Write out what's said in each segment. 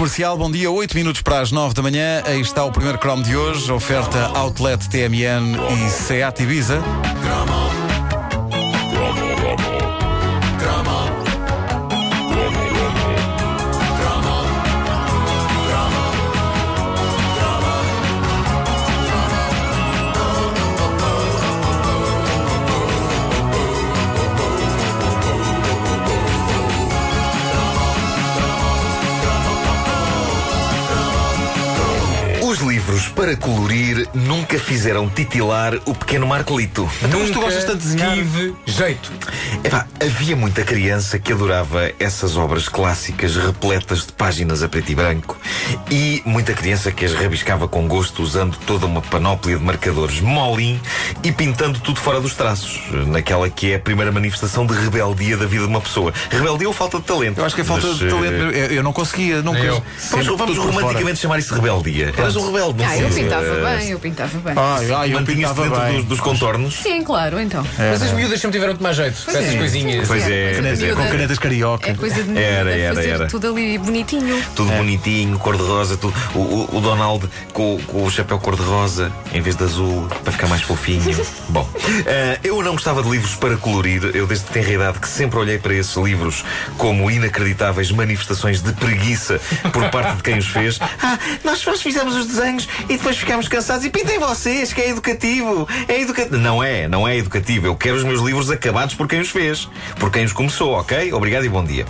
Comercial, bom dia, 8 minutos para as 9 da manhã. Aí está o primeiro Chrome de hoje. Oferta Outlet TMN e Seat Ibiza. Livros para colorir nunca fizeram titilar o pequeno Marcolito. Então, mas tu gostas tanto de desenhar? tive jeito. Epá, havia muita criança que adorava essas obras clássicas repletas de páginas a preto e branco e muita criança que as rabiscava com gosto usando toda uma panóplia de marcadores molin e pintando tudo fora dos traços, naquela que é a primeira manifestação de rebeldia da vida de uma pessoa. Rebeldia ou falta de talento? Eu acho que é falta Mas, de eh, talento. Eu, eu não conseguia, nunca. Nem eu. Vamos, vamos romanticamente chamar isso de rebeldia. Eras um rebelde, não Ah, eu pintava Eh, bem, eu pintava bem. Ai, eu Mantinhas-te pintava dentro bem. dos, dos contornos. Sim, claro, então. Mas as miúdas sempre tiveram muito mais jeito com essas é, coisinhas. Pois é, coisa pois de é. miúda. Com canetas carioca. É coisa de Era, de era, fazer era. tudo ali bonitinho. Tudo bonitinho, cor-de-rosa. O, o, o Donald com, com o chapéu cor-de-rosa em vez de azul, para ficar mais fofinho. Bom, eh, eu não gostava de livros para colorir. Eu, desde que tenho a idade, que sempre olhei para esses livros como inacreditáveis manifestações de preguiça por parte de quem os fez. Ah, nós, nós fizemos os desenhos e depois ficámos cansados. E pintem vocês, que é educativo. É educativo. Não é, não é educativo. Eu quero os meus livros acabados por quem os fez, por quem os começou, ok? Obrigado e bom dia.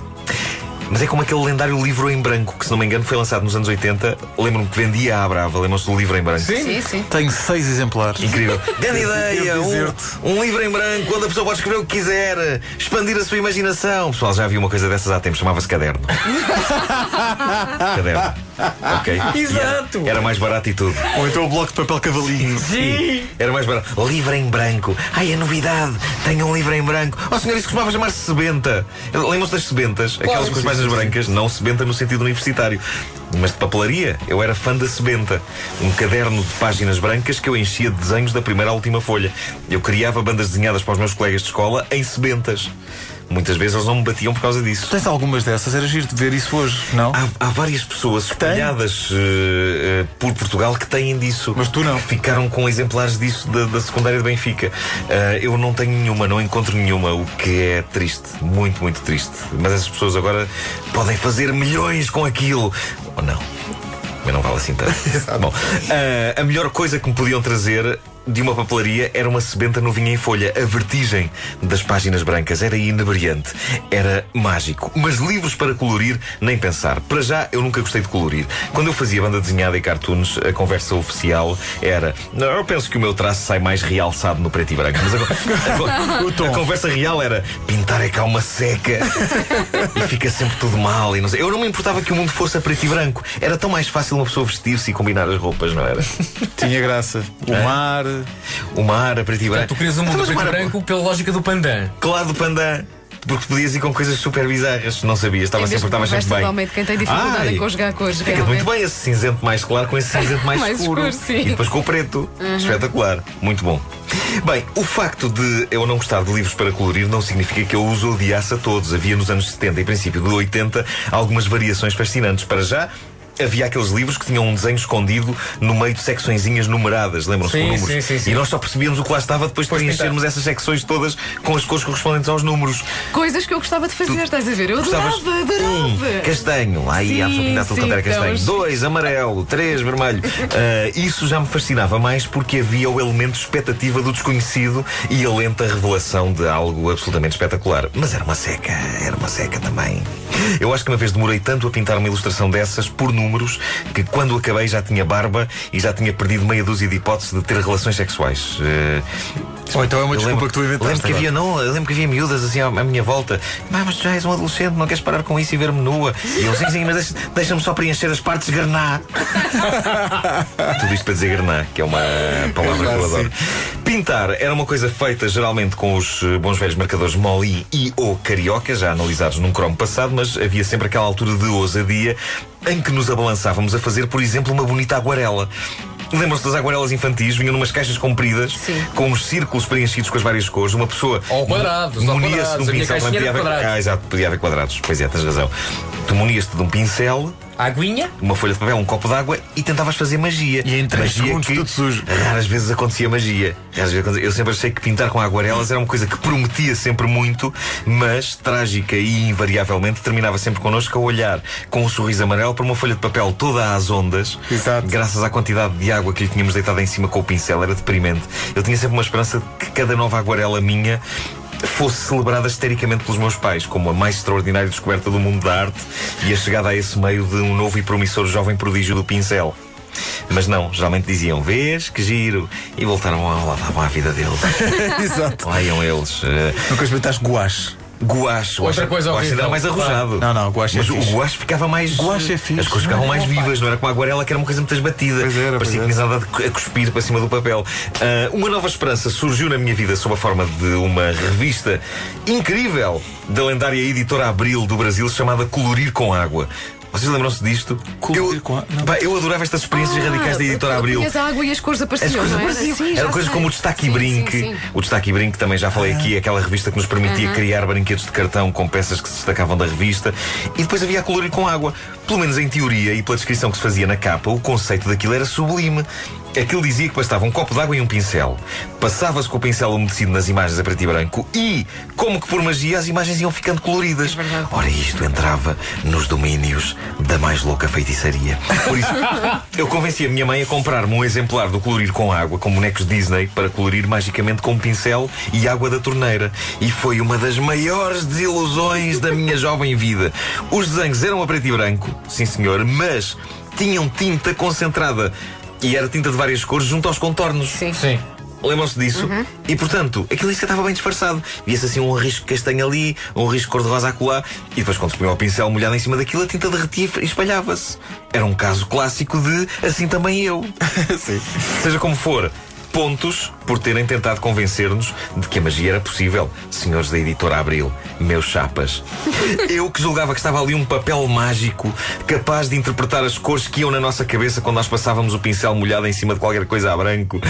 Mas é como aquele lendário livro em branco, que se não me engano foi lançado nos anos 80. Lembro-me que vendia à Brava, lembram-se do livro em branco? Sim. Sim, sim. Tenho seis exemplares. Incrível. Grande ideia! Um, um livro em branco onde a pessoa pode escrever o que quiser, expandir a sua imaginação. Pessoal, já havia uma coisa dessas há tempo, chamava-se caderno. caderno. Ok. Exato. Era, era mais barato e tudo. Ou então o bloco de papel cavalinho. Sim. Era mais barato. Livro em branco. Ai, é novidade. Tenho um livro em branco. Oh, senhor, isso costumava chamar-se sebenta. Lembram-se das sebentas? Aquelas que com as páginas brancas. Não sebenta no sentido universitário. Mas de papelaria, eu era fã da sebenta. Um caderno de páginas brancas que eu enchia de desenhos da primeira à última folha. Eu criava bandas desenhadas para os meus colegas de escola em sebentas. Muitas vezes eles não me batiam por causa disso. Tens algumas dessas? Era giro de ver isso hoje, não? Há, há várias pessoas espalhadas eh, eh, por Portugal que têm disso. Mas tu não. Ficaram com exemplares disso da, da secundária de Benfica. Eh, eu não tenho nenhuma, não encontro nenhuma, o que é triste. Muito, muito triste. Mas essas pessoas agora podem fazer milhões com aquilo. Ou não. Mas não vale assim tanto. Bom, eh, a melhor coisa que me podiam trazer de uma papelaria era uma sebenta novinha em folha. A vertigem das páginas brancas era inebriante. Era mágico. Mas livros para colorir, nem pensar. Para já, eu nunca gostei de colorir. Quando eu fazia banda desenhada e cartoons, a conversa oficial era: Não, eu penso que o meu traço sai mais realçado no preto e branco. Mas a, a- a conversa real era: pintar é cá uma seca e fica sempre tudo mal. E não sei. Eu não me importava que o mundo fosse a preto e branco. Era tão mais fácil uma pessoa vestir-se e combinar as roupas, não era? Tinha graça. O É? O mar a preto e branco. Tu querias um Então, mundo preto e branco pela lógica do pandan. Claro do pandan. Porque podias ir com coisas super bizarras. Não sabias, estava vez sempre, estava sempre bem. realmente, quem tem dificuldade Ai, em conjugar cores, Fica realmente. muito bem esse cinzento mais claro com esse cinzento mais, Mais escuro. escuro, sim. Uhum. E depois com o preto. Espetacular. Muito bom. Bem, o facto de eu não gostar de livros para colorir não significa que eu os odiasse a todos. Havia nos anos 70 e princípio de 80 algumas variações fascinantes. Para já. Havia aqueles livros que tinham um desenho escondido no meio de secçõezinhas numeradas, lembram-se Sim, com números? sim, sim, sim. E nós só percebíamos o que lá estava depois de preenchermos essas secções todas com as cores correspondentes aos números. Coisas que eu gostava de fazer, estás a ver? Eu adorava, adorava. Um, castanho. Aí há ainda tudo quanto era então, castanho. os- Dois, amarelo. Três, vermelho. Ah, isso já me fascinava mais porque havia o elemento expectativa do desconhecido e a lenta revelação de algo absolutamente espetacular. Mas era uma seca, era uma seca também. Eu acho que uma vez demorei tanto a pintar uma ilustração dessas por números que quando acabei já tinha barba e já tinha perdido meia dúzia de hipóteses de ter relações sexuais. Ah, Ou então é uma eu desculpa lembro, que tu inventaste. lembro que havia, não, lembro que havia miúdas assim à, minha volta. "Mas, mas tu já és um adolescente, não queres parar com isso e ver-me nua? E eu, sim, sim, mas deixa- deixa-me só preencher as partes garná. Tudo isto para dizer garná, que é uma palavra que eu adoro. Pintar era uma coisa feita geralmente com os eh, bons velhos marcadores Molly e ou Carioca, já analisados num cromo passado, mas havia sempre aquela altura de ousadia em que nos abalançávamos a fazer, por exemplo, uma bonita aguarela. Lembram-se das aguarelas infantis? Vinham numas caixas compridas, Sim. com uns círculos preenchidos com as várias cores. Uma pessoa. Ou quadrados, ou munia-se de um quadrados. A minha pincel. podia haver, quadrados. ah, exato, podia haver quadrados. Pois é, tens razão. Tu munias-te de um pincel Aguinha? uma folha de papel, um copo d'água e tentavas fazer magia. E em três magia segundos, que tudo sujo. Raras vezes acontecia magia. Raras vezes acontecia- Eu sempre achei que pintar com aguarelas era uma coisa que prometia sempre muito, mas trágica e invariavelmente terminava sempre connosco a olhar com um sorriso amarelo para uma folha de papel toda às ondas. Exato. Graças à quantidade de água que lhe tínhamos deitado em cima com o pincel, era deprimente. Eu tinha sempre uma esperança de que cada nova aguarela minha fosse celebrada histericamente pelos meus pais como a mais extraordinária descoberta do mundo da arte e a chegada a esse meio de um novo e promissor jovem prodígio do pincel. Mas não, geralmente diziam, vês, que giro, e voltaram a, lá davam à vida deles. Exato. Lá iam eles. eh, Nunca experimentaste guache. Guache, Outra coisa guache ainda era horrível. mais arrojado. Não, não, guache é Mas fixe. o guache ficava mais. Guache é fixe. As cores ficavam mais vivas, não era como a aguarela que era uma coisa muito esbatida. Pois era, Parecia pois que tinha a cuspir para cima do papel. Ah, uma nova esperança surgiu na minha vida sob a forma de uma revista incrível da lendária editora Abril do Brasil chamada Colorir com Água. Vocês lembram-se disto? Colorir eu, com Água? Não. Pá, eu adorava estas experiências radicais da editora Abril. Punhas a água e as cores As apareciam, coisas não era? apareciam. Sim, já Eram coisas sei. como o Destaque e Sim, Brinque. sim, sim. O Destaque e Brinque também já falei aqui, aquela revista que nos permitia criar brinquedos de cartão com peças que se destacavam da revista. E depois havia a colorir com água. Pelo menos em teoria e pela descrição que se fazia na capa, o conceito daquilo era sublime. Aquilo dizia que bastava um copo de água e um pincel. Passava-se com o pincel umedecido nas imagens a preto e branco e, como que por magia, as imagens iam ficando coloridas. verdade. Ora, isto entrava nos domínios da mais louca feitiçaria. Por isso, eu convenci a minha mãe a comprar-me um exemplar do colorir com água, com bonecos Disney, para colorir magicamente com um pincel e água da torneira. E foi uma das maiores desilusões da minha jovem vida. Os desenhos eram a preto e branco, sim senhor, mas tinham tinta concentrada. E era tinta de várias cores junto aos contornos. Sim. Sim. Lembram-se disso? E portanto, aquilo sequer estava bem disfarçado. Via-se assim um risco castanho ali, um risco cor-de-rosa acolá, e depois, quando se punha o pincel molhado em cima daquilo, a tinta derretia e espalhava-se. Era um caso clássico de assim também eu. Sim. Seja como for, pontos por terem tentado convencer-nos de que a magia era possível, senhores da editora Abril, meus chapas. Eu que julgava que estava ali um papel mágico capaz de interpretar as cores que iam na nossa cabeça quando nós passávamos o pincel molhado em cima de qualquer coisa a branco.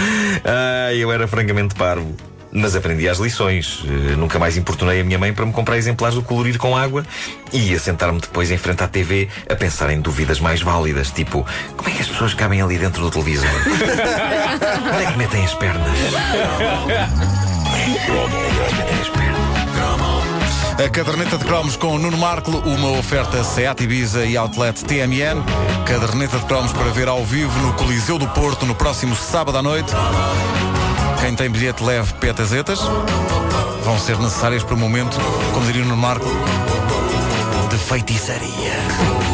Ah, eu era francamente parvo. Mas aprendi as lições. Eh, nunca mais importunei a minha mãe para me comprar exemplares do colorir com água e ia sentar-me depois em frente à TV a pensar em dúvidas mais válidas, tipo: como é que as pessoas cabem ali dentro do televisor? Onde é que metem as pernas? A caderneta de cromos com Nuno Marco, uma oferta Seat Ibiza e Outlet TMN. Caderneta de cromos para ver ao vivo no Coliseu do Porto no próximo sábado à noite. Quem tem bilhete leve petazetas. Vão ser necessárias para o momento, como diria o Nuno Marco, de feitiçaria.